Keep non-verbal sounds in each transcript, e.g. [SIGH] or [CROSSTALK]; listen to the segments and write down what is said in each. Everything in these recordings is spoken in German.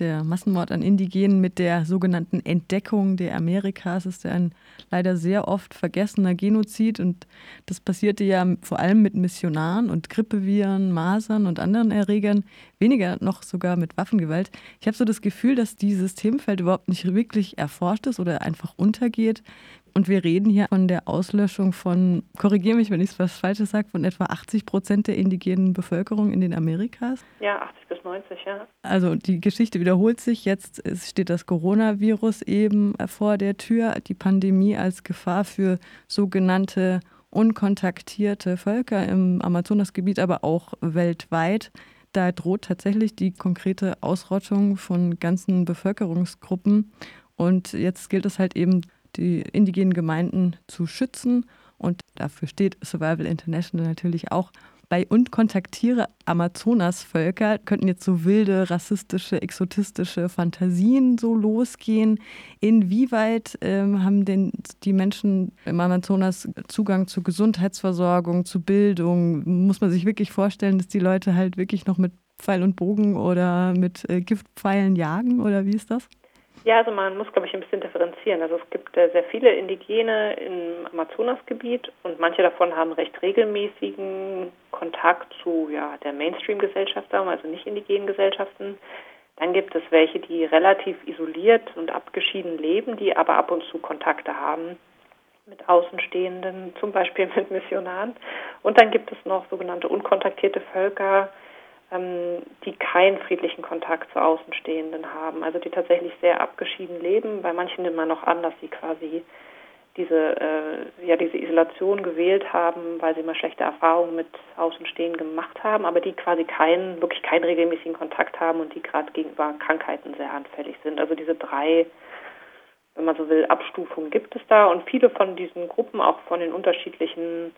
Der Massenmord an Indigenen mit der sogenannten Entdeckung der Amerikas ist ja ein leider sehr oft vergessener Genozid und das passierte ja vor allem mit Missionaren und Grippeviren, Masern und anderen Erregern, weniger noch sogar mit Waffengewalt. Ich habe so das Gefühl, dass dieses Themenfeld überhaupt nicht wirklich erforscht ist oder einfach untergeht. Und wir reden hier von der Auslöschung von, korrigiere mich, wenn ich was Falsches sage, von etwa 80 Prozent der indigenen Bevölkerung in den Amerikas. Ja, 80 bis 90, ja. Also die Geschichte wiederholt sich. Jetzt steht das Coronavirus eben vor der Tür, die Pandemie als Gefahr für sogenannte unkontaktierte Völker im Amazonasgebiet, aber auch weltweit. Da droht tatsächlich die konkrete Ausrottung von ganzen Bevölkerungsgruppen. Und jetzt gilt es halt eben die indigenen Gemeinden zu schützen. Und dafür steht Survival International natürlich auch bei und kontaktiere Amazonasvölker könnten jetzt so wilde, rassistische, exotistische Fantasien so losgehen. Inwieweit ähm, haben denn die Menschen im Amazonas Zugang zu Gesundheitsversorgung, zu Bildung? Muss man sich wirklich vorstellen, dass die Leute halt wirklich noch mit Pfeil und Bogen oder mit äh, Giftpfeilen jagen oder wie ist das? Ja, also man muss, glaube ich, ein bisschen differenzieren. Also es gibt äh, sehr viele Indigene im Amazonasgebiet und manche davon haben recht regelmäßigen Kontakt zu ja, der Mainstream-Gesellschaft, also nicht indigenen Gesellschaften. Dann gibt es welche, die relativ isoliert und abgeschieden leben, die aber ab und zu Kontakte haben mit Außenstehenden, zum Beispiel [LAUGHS] mit Missionaren. Und dann gibt es noch sogenannte unkontaktierte Völker, die keinen friedlichen Kontakt zu Außenstehenden haben, also die tatsächlich sehr abgeschieden leben. Bei manchen nimmt man noch an, dass sie quasi diese, äh, ja, diese Isolation gewählt haben, weil sie mal schlechte Erfahrungen mit Außenstehenden gemacht haben, aber die quasi keinen, wirklich keinen regelmäßigen Kontakt haben und die gerade gegenüber Krankheiten sehr anfällig sind. Also diese drei, wenn man so will, Abstufungen gibt es da und viele von diesen Gruppen, auch von den unterschiedlichen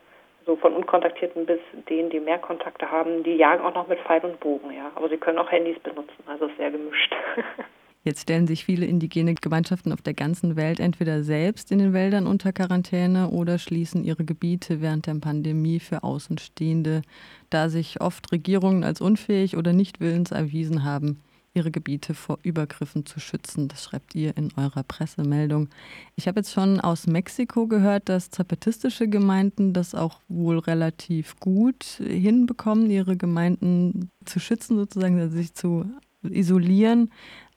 von Unkontaktierten bis denen, die mehr Kontakte haben, die jagen auch noch mit Pfeil und Bogen, ja. Aber sie können auch Handys benutzen, also sehr gemischt. [LAUGHS] Jetzt stellen sich viele indigene Gemeinschaften auf der ganzen Welt entweder selbst in den Wäldern unter Quarantäne oder schließen ihre Gebiete während der Pandemie für Außenstehende, da sich oft Regierungen als unfähig oder nicht willens erwiesen haben, ihre Gebiete vor Übergriffen zu schützen. Das schreibt ihr in eurer Pressemeldung. Ich habe jetzt schon aus Mexiko gehört, dass zapatistische Gemeinden das auch wohl relativ gut hinbekommen, ihre Gemeinden zu schützen, sozusagen also sich zu isolieren.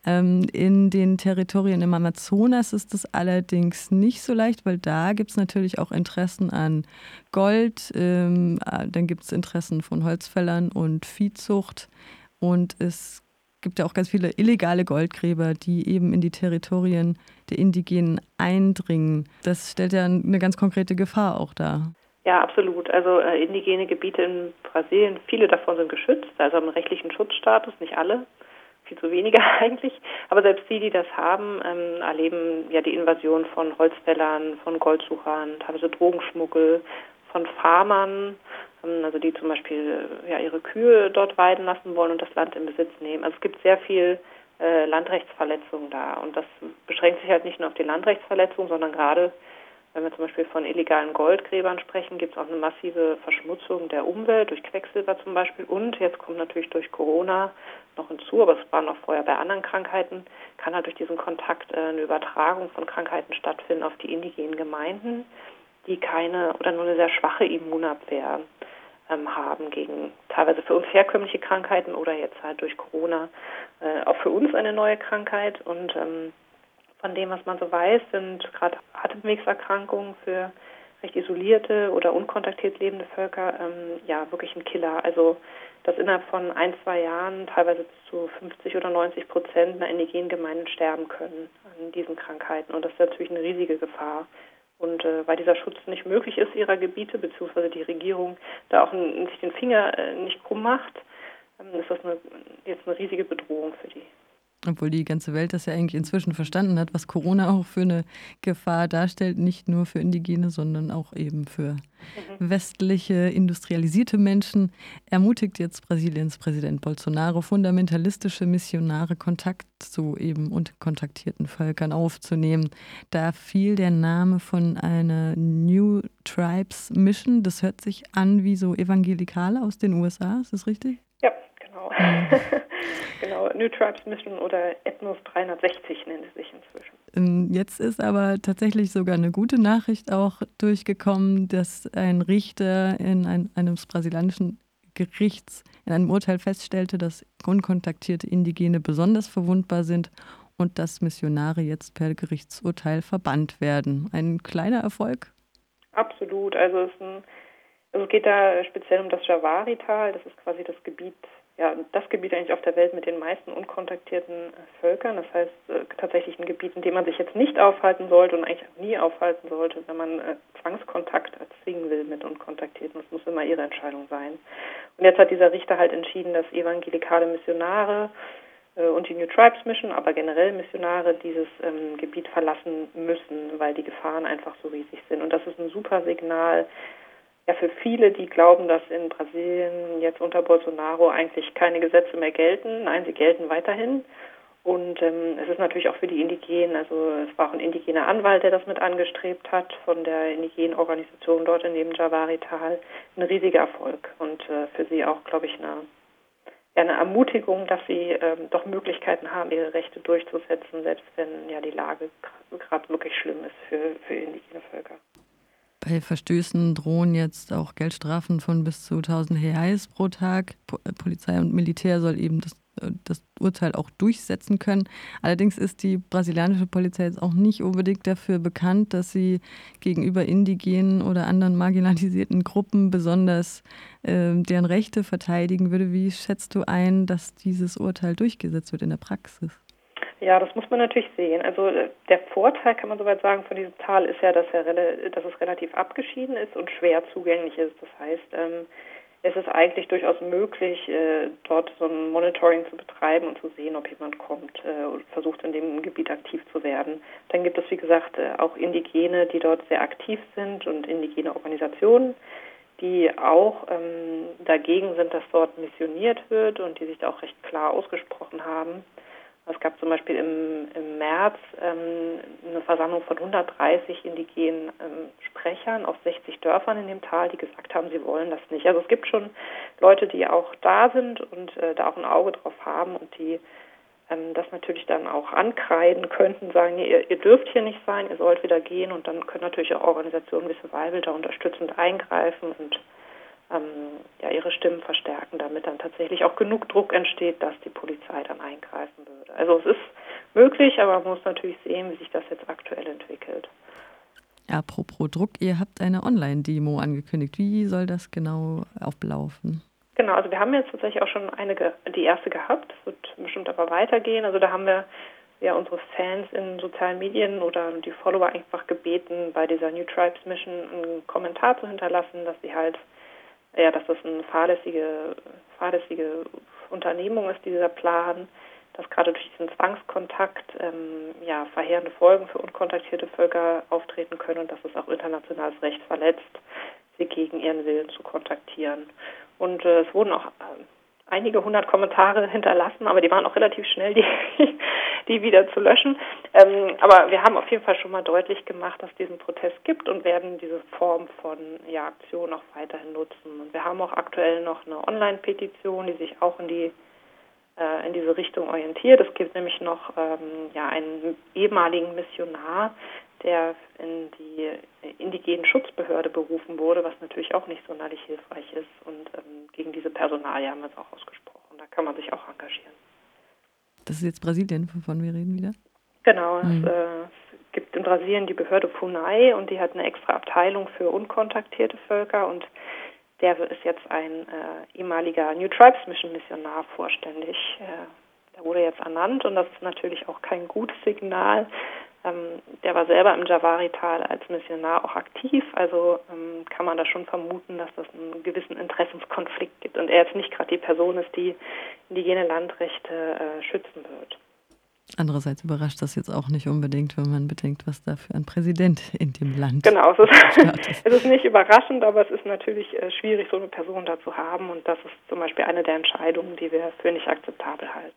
Ähm, in den Territorien im Amazonas ist das allerdings nicht so leicht, weil da gibt es natürlich auch Interessen an Gold, ähm, äh, dann gibt es Interessen von Holzfällern und Viehzucht und es gibt ja auch ganz viele illegale Goldgräber, die eben in die Territorien der Indigenen eindringen. Das stellt ja eine ganz konkrete Gefahr auch dar. Ja, absolut. Also äh, indigene Gebiete in Brasilien, viele davon sind geschützt, also haben rechtlichen Schutzstatus, nicht alle, viel zu weniger [LAUGHS] eigentlich. Aber selbst die, die das haben, ähm, erleben ja die Invasion von Holzfällern, von Goldsuchern, teilweise Drogenschmuggel, von Farmern, ähm, also die zum Beispiel ja, ihre Kühe dort weiden lassen wollen und das Land in Besitz nehmen. Also es gibt sehr viel äh, Landrechtsverletzungen da. Und das beschränkt sich halt nicht nur auf die Landrechtsverletzungen, sondern gerade wenn wir zum Beispiel von illegalen Goldgräbern sprechen, gibt es auch eine massive Verschmutzung der Umwelt durch Quecksilber zum Beispiel. Und jetzt kommt natürlich durch Corona noch hinzu, aber es war noch vorher bei anderen Krankheiten, kann halt durch diesen Kontakt äh, eine Übertragung von Krankheiten stattfinden auf die indigenen Gemeinden die keine oder nur eine sehr schwache Immunabwehr ähm, haben gegen teilweise für uns herkömmliche Krankheiten oder jetzt halt durch Corona äh, auch für uns eine neue Krankheit. Und ähm, von dem, was man so weiß, sind gerade Atemwegserkrankungen für recht isolierte oder unkontaktiert lebende Völker ähm, ja wirklich ein Killer. Also dass innerhalb von ein, zwei Jahren teilweise bis zu 50 oder 90 Prozent einer indigenen Gemeinden sterben können an diesen Krankheiten. Und das ist natürlich eine riesige Gefahr und äh, weil dieser Schutz nicht möglich ist ihrer Gebiete, beziehungsweise die Regierung da auch sich den Finger äh, nicht krumm macht, ähm, ist das eine, jetzt eine riesige Bedrohung für die. Obwohl die ganze Welt das ja eigentlich inzwischen verstanden hat, was Corona auch für eine Gefahr darstellt, nicht nur für Indigene, sondern auch eben für westliche, industrialisierte Menschen, ermutigt jetzt Brasiliens Präsident Bolsonaro, fundamentalistische Missionare Kontakt zu eben und kontaktierten Völkern aufzunehmen. Da fiel der Name von einer New Tribes Mission. Das hört sich an wie so Evangelikale aus den USA, ist das richtig? [LAUGHS] Genau, New Tribes Mission oder Ethnos 360 nennt es sich inzwischen. Ähm, jetzt ist aber tatsächlich sogar eine gute Nachricht auch durchgekommen, dass ein Richter in ein, einem brasilianischen Gerichts in einem Urteil feststellte, dass unkontaktierte Indigene besonders verwundbar sind und dass Missionare jetzt per Gerichtsurteil verbannt werden. Ein kleiner Erfolg? Absolut. Also es, ein, also es geht da speziell um das Javari-Tal. Das ist quasi das Gebiet ja, das Gebiet eigentlich auf der Welt mit den meisten unkontaktierten Völkern. Das heißt, äh, tatsächlich ein Gebiet, in dem man sich jetzt nicht aufhalten sollte und eigentlich auch nie aufhalten sollte, wenn man äh, Zwangskontakt erzwingen will mit Unkontaktierten. Das muss immer ihre Entscheidung sein. Und jetzt hat dieser Richter halt entschieden, dass evangelikale Missionare äh, und die New Tribes Mission, aber generell Missionare dieses ähm, Gebiet verlassen müssen, weil die Gefahren einfach so riesig sind. Und das ist ein super Signal ja für viele, die glauben, dass in Brasilien jetzt unter Bolsonaro eigentlich keine Gesetze mehr gelten. Nein, sie gelten weiterhin. Und ähm, es ist natürlich auch für die Indigenen, also es war auch ein indigener Anwalt, der das mit angestrebt hat, von der indigenen Organisation dort in dem Javari-Tal, ein riesiger Erfolg. Und äh, für sie auch, glaube ich, eine, eine Ermutigung, dass sie ähm, doch Möglichkeiten haben, ihre Rechte durchzusetzen, selbst wenn ja die Lage gerade wirklich schlimm ist für, für indigene Völker. Bei Verstößen drohen jetzt auch Geldstrafen von bis zu 1000 Reais pro Tag. Äh, Polizei und Militär soll eben das, äh, das Urteil auch durchsetzen können. Allerdings ist die brasilianische Polizei jetzt auch nicht unbedingt dafür bekannt, dass sie gegenüber indigenen oder anderen marginalisierten Gruppen besonders äh, deren Rechte verteidigen würde. Wie schätzt du ein, dass dieses Urteil durchgesetzt wird in der Praxis? Ja, das muss man natürlich sehen. Also äh, der Vorteil, kann man soweit sagen, von diesem Tal ist ja, dass, er, dass es relativ abgeschieden ist und schwer zugänglich ist. Das heißt, ähm, es ist eigentlich durchaus möglich, äh, dort so ein Monitoring zu betreiben und zu sehen, ob jemand kommt äh, und versucht, in dem Gebiet aktiv zu werden. Dann gibt es, wie gesagt, äh, auch Indigene, die dort sehr aktiv sind und indigene Organisationen, die auch ähm, dagegen sind, dass dort missioniert wird und die sich da auch recht klar ausgesprochen haben. Es gab zum Beispiel im, im März ähm, eine Versammlung von 130 indigenen ähm, Sprechern aus 60 Dörfern in dem Tal, die gesagt haben, sie wollen das nicht. Also es gibt schon Leute, die auch da sind und äh, da auch ein Auge drauf haben und die ähm, das natürlich dann auch ankreiden könnten, sagen, nee, ihr, ihr, dürft hier nicht sein, ihr sollt wieder gehen und dann können natürlich auch Organisationen wie Survival da unterstützend eingreifen und ähm, ja, ihre Stimmen verstärken, damit dann tatsächlich auch genug Druck entsteht, dass die Polizei dann eingreifen würde. Also es ist möglich, aber man muss natürlich sehen, wie sich das jetzt aktuell entwickelt. Apropos Druck, ihr habt eine Online-Demo angekündigt. Wie soll das genau ablaufen? Genau, also wir haben jetzt tatsächlich auch schon eine, die erste gehabt. Das wird bestimmt aber weitergehen. Also da haben wir ja unsere Fans in sozialen Medien oder die Follower einfach gebeten, bei dieser New Tribes Mission einen Kommentar zu hinterlassen, dass sie halt ja, dass das eine fahrlässige, fahrlässige Unternehmung ist, dieser Plan, dass gerade durch diesen Zwangskontakt ähm, ja, verheerende Folgen für unkontaktierte Völker auftreten können und dass es auch internationales Recht verletzt, sie gegen ihren Willen zu kontaktieren. Und äh, es wurden auch äh, einige hundert Kommentare hinterlassen, aber die waren auch relativ schnell, die, die wieder zu löschen. Ähm, aber wir haben auf jeden Fall schon mal deutlich gemacht, dass es diesen Protest gibt und werden diese Form von ja, Aktion auch weiterhin nutzen. Und wir haben auch aktuell noch eine Online-Petition, die sich auch in die äh, in diese Richtung orientiert. Es gibt nämlich noch ähm, ja, einen ehemaligen Missionar, der in die indigenen Schutzbehörde berufen wurde, was natürlich auch nicht sonderlich hilfreich ist. Und ähm, gegen diese Personalie haben wir es auch ausgesprochen. Da kann man sich auch engagieren. Das ist jetzt Brasilien, wovon wir reden wieder? Genau, mhm. es, äh, es gibt in Brasilien die Behörde FUNAI und die hat eine extra Abteilung für unkontaktierte Völker und der ist jetzt ein äh, ehemaliger New Tribes Mission Missionar vorständig. Äh, der wurde jetzt ernannt und das ist natürlich auch kein gutes Signal, ähm, der war selber im Javari-Tal als Missionar auch aktiv, also ähm, kann man da schon vermuten, dass das einen gewissen Interessenskonflikt gibt und er jetzt nicht gerade die Person ist, die indigene Landrechte äh, schützen wird. Andererseits überrascht das jetzt auch nicht unbedingt, wenn man bedenkt, was da für ein Präsident in dem Land genau, es ist. [LAUGHS] es ist nicht überraschend, aber es ist natürlich äh, schwierig, so eine Person da zu haben und das ist zum Beispiel eine der Entscheidungen, die wir für nicht akzeptabel halten.